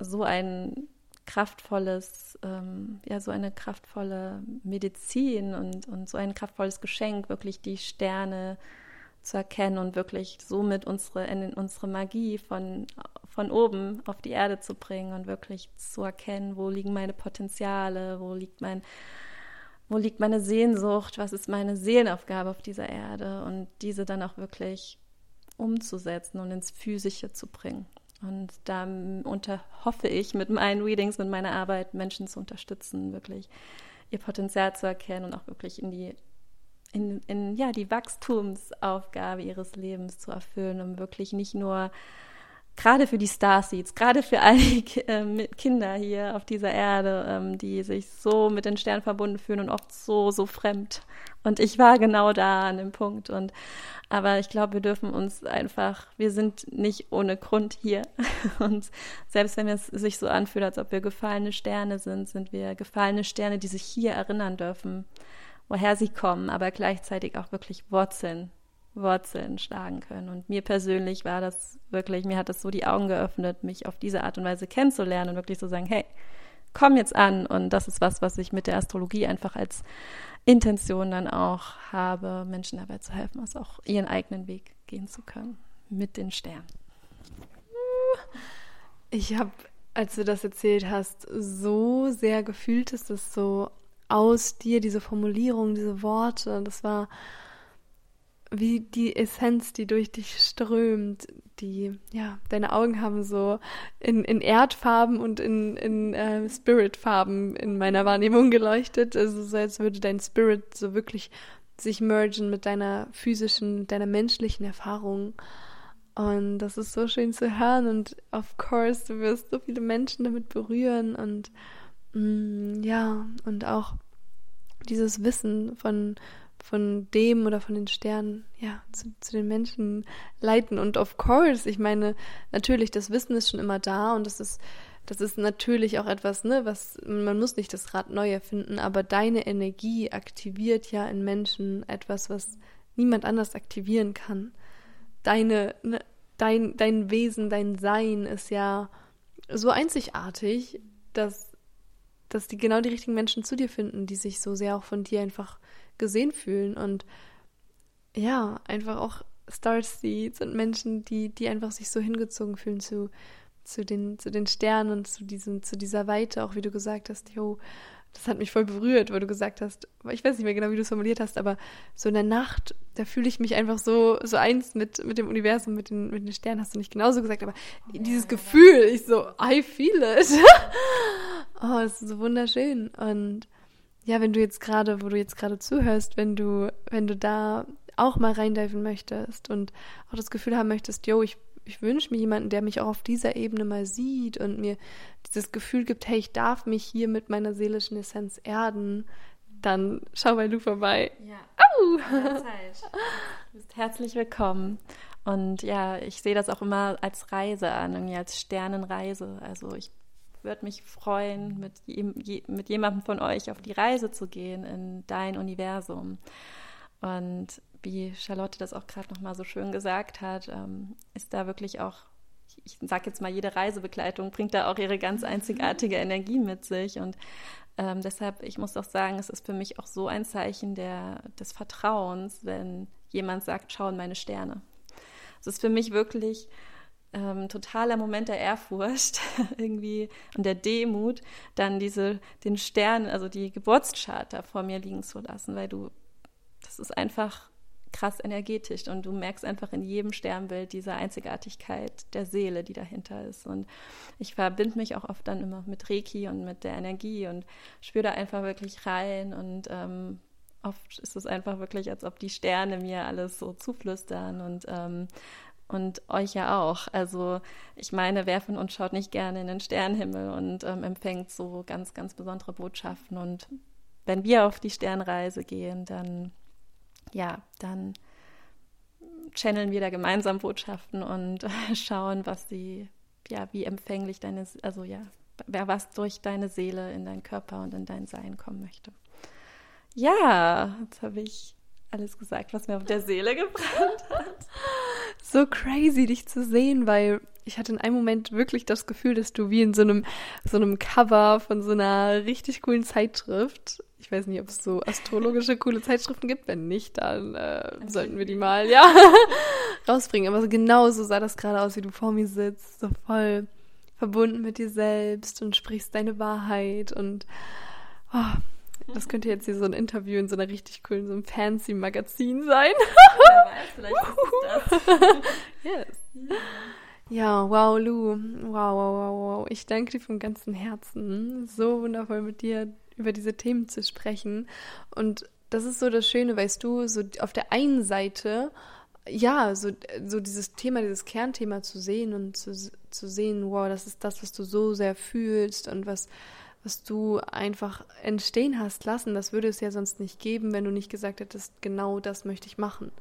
so ein kraftvolles, ähm, ja, so eine kraftvolle Medizin und, und so ein kraftvolles Geschenk, wirklich die Sterne zu erkennen und wirklich somit unsere, unsere Magie von, von oben auf die Erde zu bringen und wirklich zu erkennen, wo liegen meine Potenziale, wo liegt mein, wo liegt meine Sehnsucht, was ist meine Seelenaufgabe auf dieser Erde und diese dann auch wirklich umzusetzen und ins Physische zu bringen. Und da hoffe ich mit meinen Readings, mit meiner Arbeit Menschen zu unterstützen, wirklich ihr Potenzial zu erkennen und auch wirklich in die in, in ja, die Wachstumsaufgabe ihres Lebens zu erfüllen, um wirklich nicht nur gerade für die Starseeds, gerade für all die äh, Kinder hier auf dieser Erde, ähm, die sich so mit den Sternen verbunden fühlen und oft so, so fremd. Und ich war genau da an dem Punkt. Und aber ich glaube, wir dürfen uns einfach, wir sind nicht ohne Grund hier. *laughs* Und selbst wenn es sich so anfühlt, als ob wir gefallene Sterne sind, sind wir gefallene Sterne, die sich hier erinnern dürfen woher sie kommen, aber gleichzeitig auch wirklich Wurzeln Wurzeln schlagen können. Und mir persönlich war das wirklich, mir hat das so die Augen geöffnet, mich auf diese Art und Weise kennenzulernen und wirklich zu so sagen, hey, komm jetzt an. Und das ist was, was ich mit der Astrologie einfach als Intention dann auch habe, Menschen dabei zu helfen, also auch ihren eigenen Weg gehen zu können mit den Sternen. Ich habe, als du das erzählt hast, so sehr gefühlt, dass das so aus dir, diese Formulierung, diese Worte, das war wie die Essenz, die durch dich strömt, die, ja, deine Augen haben so in, in Erdfarben und in, in äh, Spiritfarben in meiner Wahrnehmung geleuchtet. Also so als würde dein Spirit so wirklich sich mergen mit deiner physischen, deiner menschlichen Erfahrung. Und das ist so schön zu hören und of course, du wirst so viele Menschen damit berühren und ja, und auch dieses Wissen von, von dem oder von den Sternen, ja, zu, zu, den Menschen leiten. Und of course, ich meine, natürlich, das Wissen ist schon immer da und das ist, das ist natürlich auch etwas, ne, was, man muss nicht das Rad neu erfinden, aber deine Energie aktiviert ja in Menschen etwas, was niemand anders aktivieren kann. Deine, ne, dein, dein Wesen, dein Sein ist ja so einzigartig, dass, dass die genau die richtigen Menschen zu dir finden, die sich so sehr auch von dir einfach gesehen fühlen. Und ja, einfach auch Starseeds und Menschen, die, die einfach sich so hingezogen fühlen zu, zu, den, zu den Sternen und zu, diesem, zu dieser Weite, auch wie du gesagt hast, jo, das hat mich voll berührt, weil du gesagt hast, ich weiß nicht mehr genau, wie du es formuliert hast, aber so in der Nacht, da fühle ich mich einfach so, so eins mit, mit dem Universum, mit den, mit den Sternen, hast du nicht genauso gesagt, aber dieses Gefühl, ich so, I feel it. *laughs* oh, das ist so wunderschön. Und ja, wenn du jetzt gerade, wo du jetzt gerade zuhörst, wenn du, wenn du da auch mal reindiven möchtest und auch das Gefühl haben möchtest, yo, ich, ich wünsche mir jemanden, der mich auch auf dieser Ebene mal sieht und mir dieses Gefühl gibt, hey, ich darf mich hier mit meiner seelischen Essenz erden, dann schau bei Lu vorbei. Ja. Au! *laughs* Du bist herzlich willkommen. Und ja, ich sehe das auch immer als Reise an, irgendwie als Sternenreise. Also ich würde mich freuen, mit, je, mit jemandem von euch auf die Reise zu gehen in dein Universum. Und wie Charlotte das auch gerade nochmal so schön gesagt hat, ähm, ist da wirklich auch, ich sage jetzt mal, jede Reisebegleitung bringt da auch ihre ganz einzigartige Energie mit sich. Und ähm, deshalb, ich muss auch sagen, es ist für mich auch so ein Zeichen der, des Vertrauens, wenn jemand sagt, schau in meine Sterne. Es ist für mich wirklich ähm, totaler Moment der Ehrfurcht *laughs* irgendwie und der Demut, dann diese, den Stern, also die Geburtscharta vor mir liegen zu lassen, weil du, das ist einfach krass energetisch und du merkst einfach in jedem Sternbild diese Einzigartigkeit der Seele, die dahinter ist. Und ich verbinde mich auch oft dann immer mit Reiki und mit der Energie und spüre da einfach wirklich rein und ähm, oft ist es einfach wirklich, als ob die Sterne mir alles so zuflüstern und ähm, und euch ja auch. Also ich meine, wer von uns schaut nicht gerne in den Sternenhimmel und ähm, empfängt so ganz, ganz besondere Botschaften. Und wenn wir auf die Sternreise gehen, dann ja, dann channeln wir da gemeinsam Botschaften und *laughs* schauen, was sie, ja, wie empfänglich deine, also ja, wer was durch deine Seele in deinen Körper und in dein Sein kommen möchte. Ja, jetzt habe ich alles gesagt, was mir auf der Seele gebrannt hat. So crazy, dich zu sehen, weil ich hatte in einem Moment wirklich das Gefühl, dass du wie in so einem, so einem Cover von so einer richtig coolen Zeitschrift, ich weiß nicht, ob es so astrologische coole Zeitschriften gibt, wenn nicht, dann äh, sollten wir die mal, ja, *laughs* rausbringen. Aber so genau so sah das gerade aus, wie du vor mir sitzt, so voll verbunden mit dir selbst und sprichst deine Wahrheit und oh, das könnte jetzt hier so ein Interview in so einer richtig coolen, so einem fancy Magazin sein. *laughs* Wer weiß, vielleicht ist das. *laughs* yes. Ja, wow, Lu. Wow, wow, wow, wow. Ich danke dir vom ganzen Herzen. So wundervoll mit dir über diese Themen zu sprechen. Und das ist so das Schöne, weißt du, so auf der einen Seite, ja, so, so dieses Thema, dieses Kernthema zu sehen und zu, zu sehen, wow, das ist das, was du so sehr fühlst und was was du einfach entstehen hast lassen, das würde es ja sonst nicht geben, wenn du nicht gesagt hättest, genau das möchte ich machen.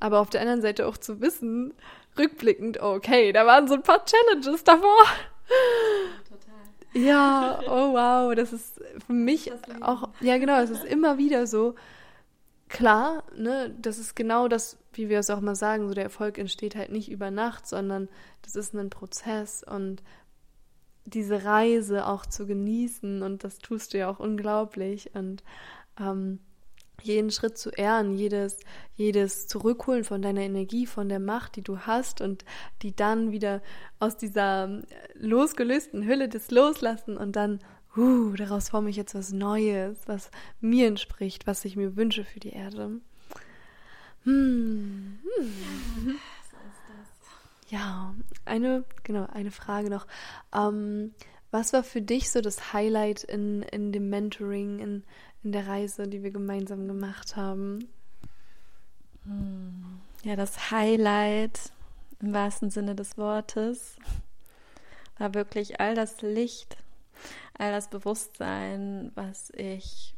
Aber auf der anderen Seite auch zu wissen, rückblickend, okay, da waren so ein paar Challenges davor. Ja, *laughs* oh wow, das ist für mich auch, ja genau, es ist immer wieder so, klar, ne, das ist genau das, wie wir es auch mal sagen, so der Erfolg entsteht halt nicht über Nacht, sondern das ist ein Prozess und diese Reise auch zu genießen und das tust du ja auch unglaublich und ähm, jeden Schritt zu ehren, jedes, jedes Zurückholen von deiner Energie, von der Macht, die du hast und die dann wieder aus dieser äh, losgelösten Hülle des Loslassen und dann, uh, daraus forme ich jetzt was Neues, was mir entspricht, was ich mir wünsche für die Erde. Hm. hm. Ja, eine, genau, eine Frage noch. Ähm, was war für dich so das Highlight in, in dem Mentoring, in, in der Reise, die wir gemeinsam gemacht haben? Hm. Ja, das Highlight im wahrsten Sinne des Wortes war wirklich all das Licht, all das Bewusstsein, was ich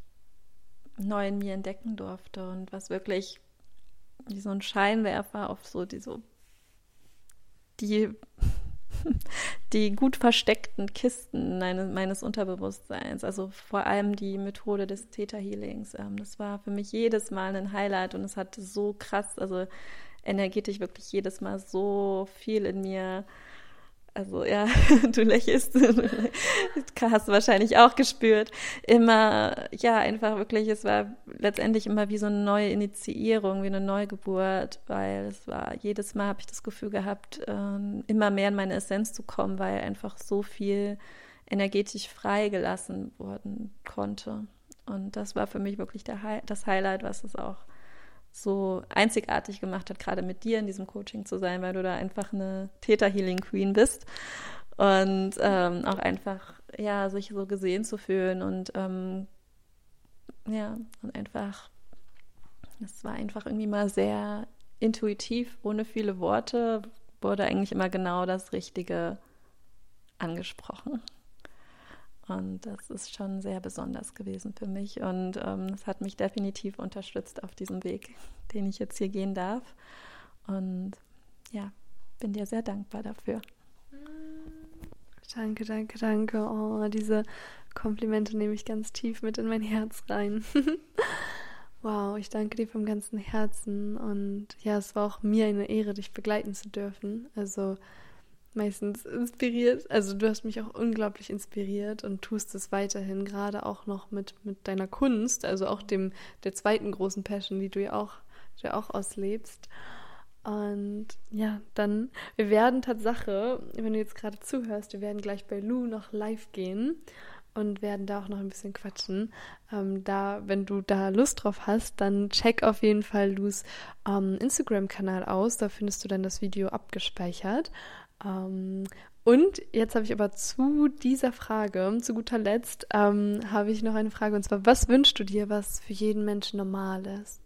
neu in mir entdecken durfte und was wirklich wie so ein Scheinwerfer auf so die so die *laughs* die gut versteckten Kisten meines Unterbewusstseins, also vor allem die Methode des Theta Healings. Ähm, das war für mich jedes Mal ein Highlight und es hat so krass, also energetisch wirklich jedes Mal so viel in mir also ja, *laughs* du lächelst, *laughs* hast du wahrscheinlich auch gespürt. Immer, ja, einfach wirklich, es war letztendlich immer wie so eine neue Initiierung, wie eine Neugeburt, weil es war, jedes Mal habe ich das Gefühl gehabt, ähm, immer mehr in meine Essenz zu kommen, weil einfach so viel energetisch freigelassen worden konnte. Und das war für mich wirklich der, das Highlight, was es auch so einzigartig gemacht hat, gerade mit dir in diesem Coaching zu sein, weil du da einfach eine Theta Healing Queen bist und ähm, auch einfach ja sich so gesehen zu fühlen und ähm, ja und einfach es war einfach irgendwie mal sehr intuitiv, ohne viele Worte wurde eigentlich immer genau das Richtige angesprochen. Und das ist schon sehr besonders gewesen für mich. Und ähm, hat mich definitiv unterstützt auf diesem Weg, den ich jetzt hier gehen darf. Und ja, bin dir sehr dankbar dafür. Danke, danke, danke. Oh, diese Komplimente nehme ich ganz tief mit in mein Herz rein. *laughs* wow, ich danke dir vom ganzen Herzen. Und ja, es war auch mir eine Ehre, dich begleiten zu dürfen. Also meistens inspiriert. Also du hast mich auch unglaublich inspiriert und tust es weiterhin, gerade auch noch mit, mit deiner Kunst, also auch dem der zweiten großen Passion, die du ja auch, du ja auch auslebst. Und ja, dann, wir werden Tatsache, wenn du jetzt gerade zuhörst, wir werden gleich bei Lou noch live gehen und werden da auch noch ein bisschen quatschen. Ähm, da, wenn du da Lust drauf hast, dann check auf jeden Fall Lus ähm, Instagram-Kanal aus. Da findest du dann das Video abgespeichert. Ähm, und jetzt habe ich aber zu dieser Frage, zu guter Letzt, ähm, habe ich noch eine Frage und zwar, was wünschst du dir, was für jeden Menschen normal ist?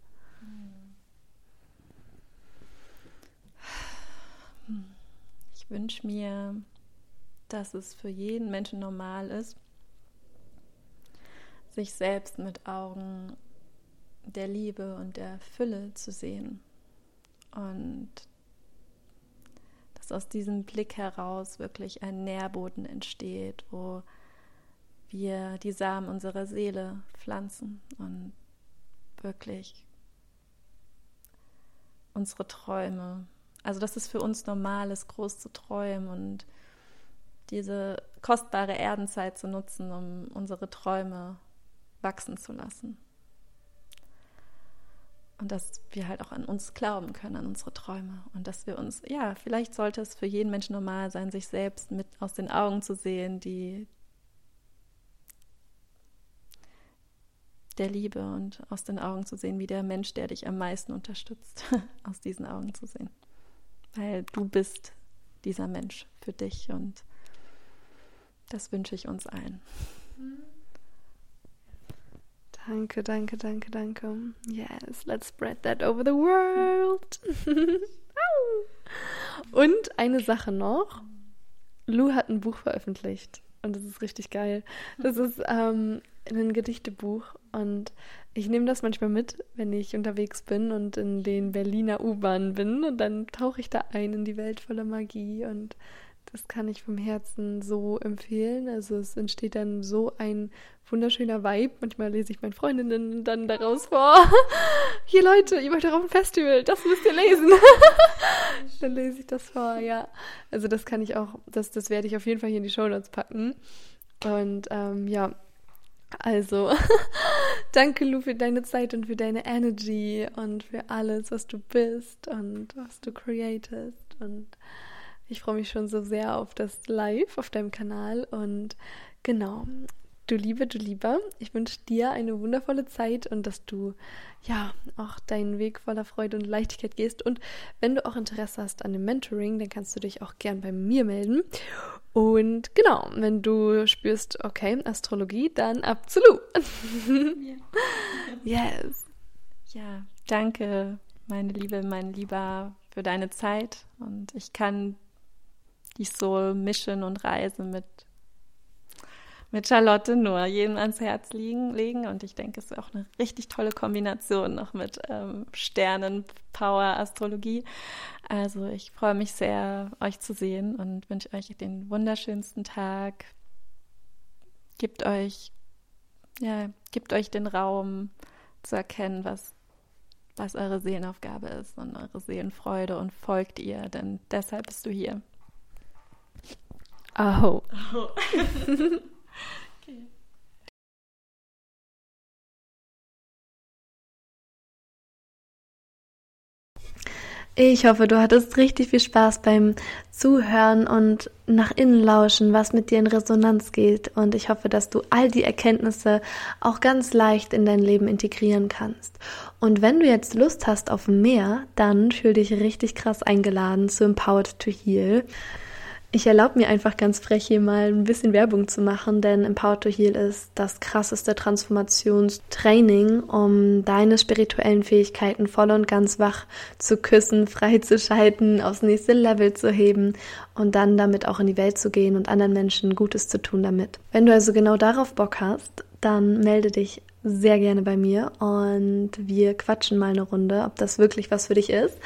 Ich wünsche mir, dass es für jeden Menschen normal ist, sich selbst mit Augen der Liebe und der Fülle zu sehen und dass aus diesem Blick heraus wirklich ein Nährboden entsteht, wo wir die Samen unserer Seele pflanzen und wirklich unsere Träume, also dass es für uns normal ist, groß zu träumen und diese kostbare Erdenzeit zu nutzen, um unsere Träume wachsen zu lassen und dass wir halt auch an uns glauben können, an unsere Träume und dass wir uns, ja, vielleicht sollte es für jeden Menschen normal sein, sich selbst mit aus den Augen zu sehen, die der Liebe und aus den Augen zu sehen, wie der Mensch, der dich am meisten unterstützt, *laughs* aus diesen Augen zu sehen. Weil du bist dieser Mensch für dich und das wünsche ich uns allen. Danke, danke, danke, danke. Yes, let's spread that over the world. *laughs* und eine Sache noch. Lou hat ein Buch veröffentlicht und das ist richtig geil. Das ist ähm, ein Gedichtebuch und ich nehme das manchmal mit, wenn ich unterwegs bin und in den Berliner U-Bahnen bin und dann tauche ich da ein in die Welt voller Magie und Das kann ich vom Herzen so empfehlen. Also es entsteht dann so ein wunderschöner Vibe. Manchmal lese ich meinen Freundinnen dann daraus vor. *laughs* Hier Leute, ihr wollt auf ein Festival, das müsst ihr lesen. *laughs* dann lese ich das vor, ja. Also das kann ich auch, das, das werde ich auf jeden Fall hier in die Show Notes packen. Und ähm, ja, also, *laughs* danke Lu für deine Zeit und für deine Energy und für alles, was du bist und was du createst. Und ich freue mich schon so sehr auf das Live auf deinem Kanal. Und genau, du Liebe, du Lieber, ich wünsche dir eine wundervolle Zeit und dass du ja auch deinen Weg voller Freude und Leichtigkeit gehst. Und wenn du auch Interesse hast an dem Mentoring, dann kannst du dich auch gern bei mir melden. Und genau, wenn du spürst, okay, Astrologie, dann absolut. yes. Ja, danke, meine Liebe, mein Lieber, für deine Zeit. Und ich kann die Soul Mission und Reise mit mit Charlotte nur jedem ans Herz liegen, legen. Und ich denke, es ist auch eine richtig tolle Kombination noch mit ähm, Sternen, Power, Astrologie. Also ich freue mich sehr, euch zu sehen und wünsche euch den wunderschönsten Tag. Gebt euch, ja, gebt euch den Raum zu erkennen, was, was eure Seelenaufgabe ist und eure Seelenfreude und folgt ihr, denn deshalb bist du hier. Aho. Aho. *laughs* Ich hoffe, du hattest richtig viel Spaß beim Zuhören und nach innen lauschen, was mit dir in Resonanz geht. Und ich hoffe, dass du all die Erkenntnisse auch ganz leicht in dein Leben integrieren kannst. Und wenn du jetzt Lust hast auf mehr, dann fühl dich richtig krass eingeladen zu Empowered to Heal. Ich erlaube mir einfach ganz frech hier mal ein bisschen Werbung zu machen, denn Empower to Heal ist das krasseste Transformationstraining, um deine spirituellen Fähigkeiten voll und ganz wach zu küssen, *laughs* freizuschalten, aufs nächste Level zu heben und dann damit auch in die Welt zu gehen und anderen Menschen Gutes zu tun damit. Wenn du also genau darauf Bock hast, dann melde dich sehr gerne bei mir und wir quatschen mal eine Runde, ob das wirklich was für dich ist.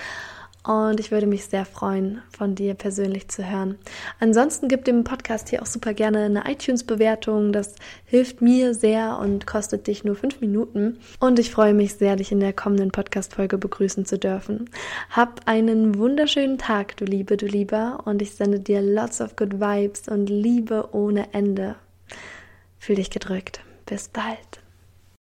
Und ich würde mich sehr freuen, von dir persönlich zu hören. Ansonsten gib dem Podcast hier auch super gerne eine iTunes-Bewertung. Das hilft mir sehr und kostet dich nur fünf Minuten. Und ich freue mich sehr, dich in der kommenden Podcast-Folge begrüßen zu dürfen. Hab einen wunderschönen Tag, du Liebe, du Lieber. Und ich sende dir lots of good vibes und Liebe ohne Ende. Fühl dich gedrückt. Bis bald.